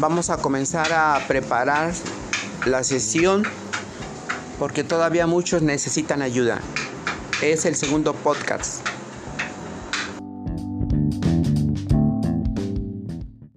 Vamos a comenzar a preparar la sesión porque todavía muchos necesitan ayuda. Es el segundo podcast.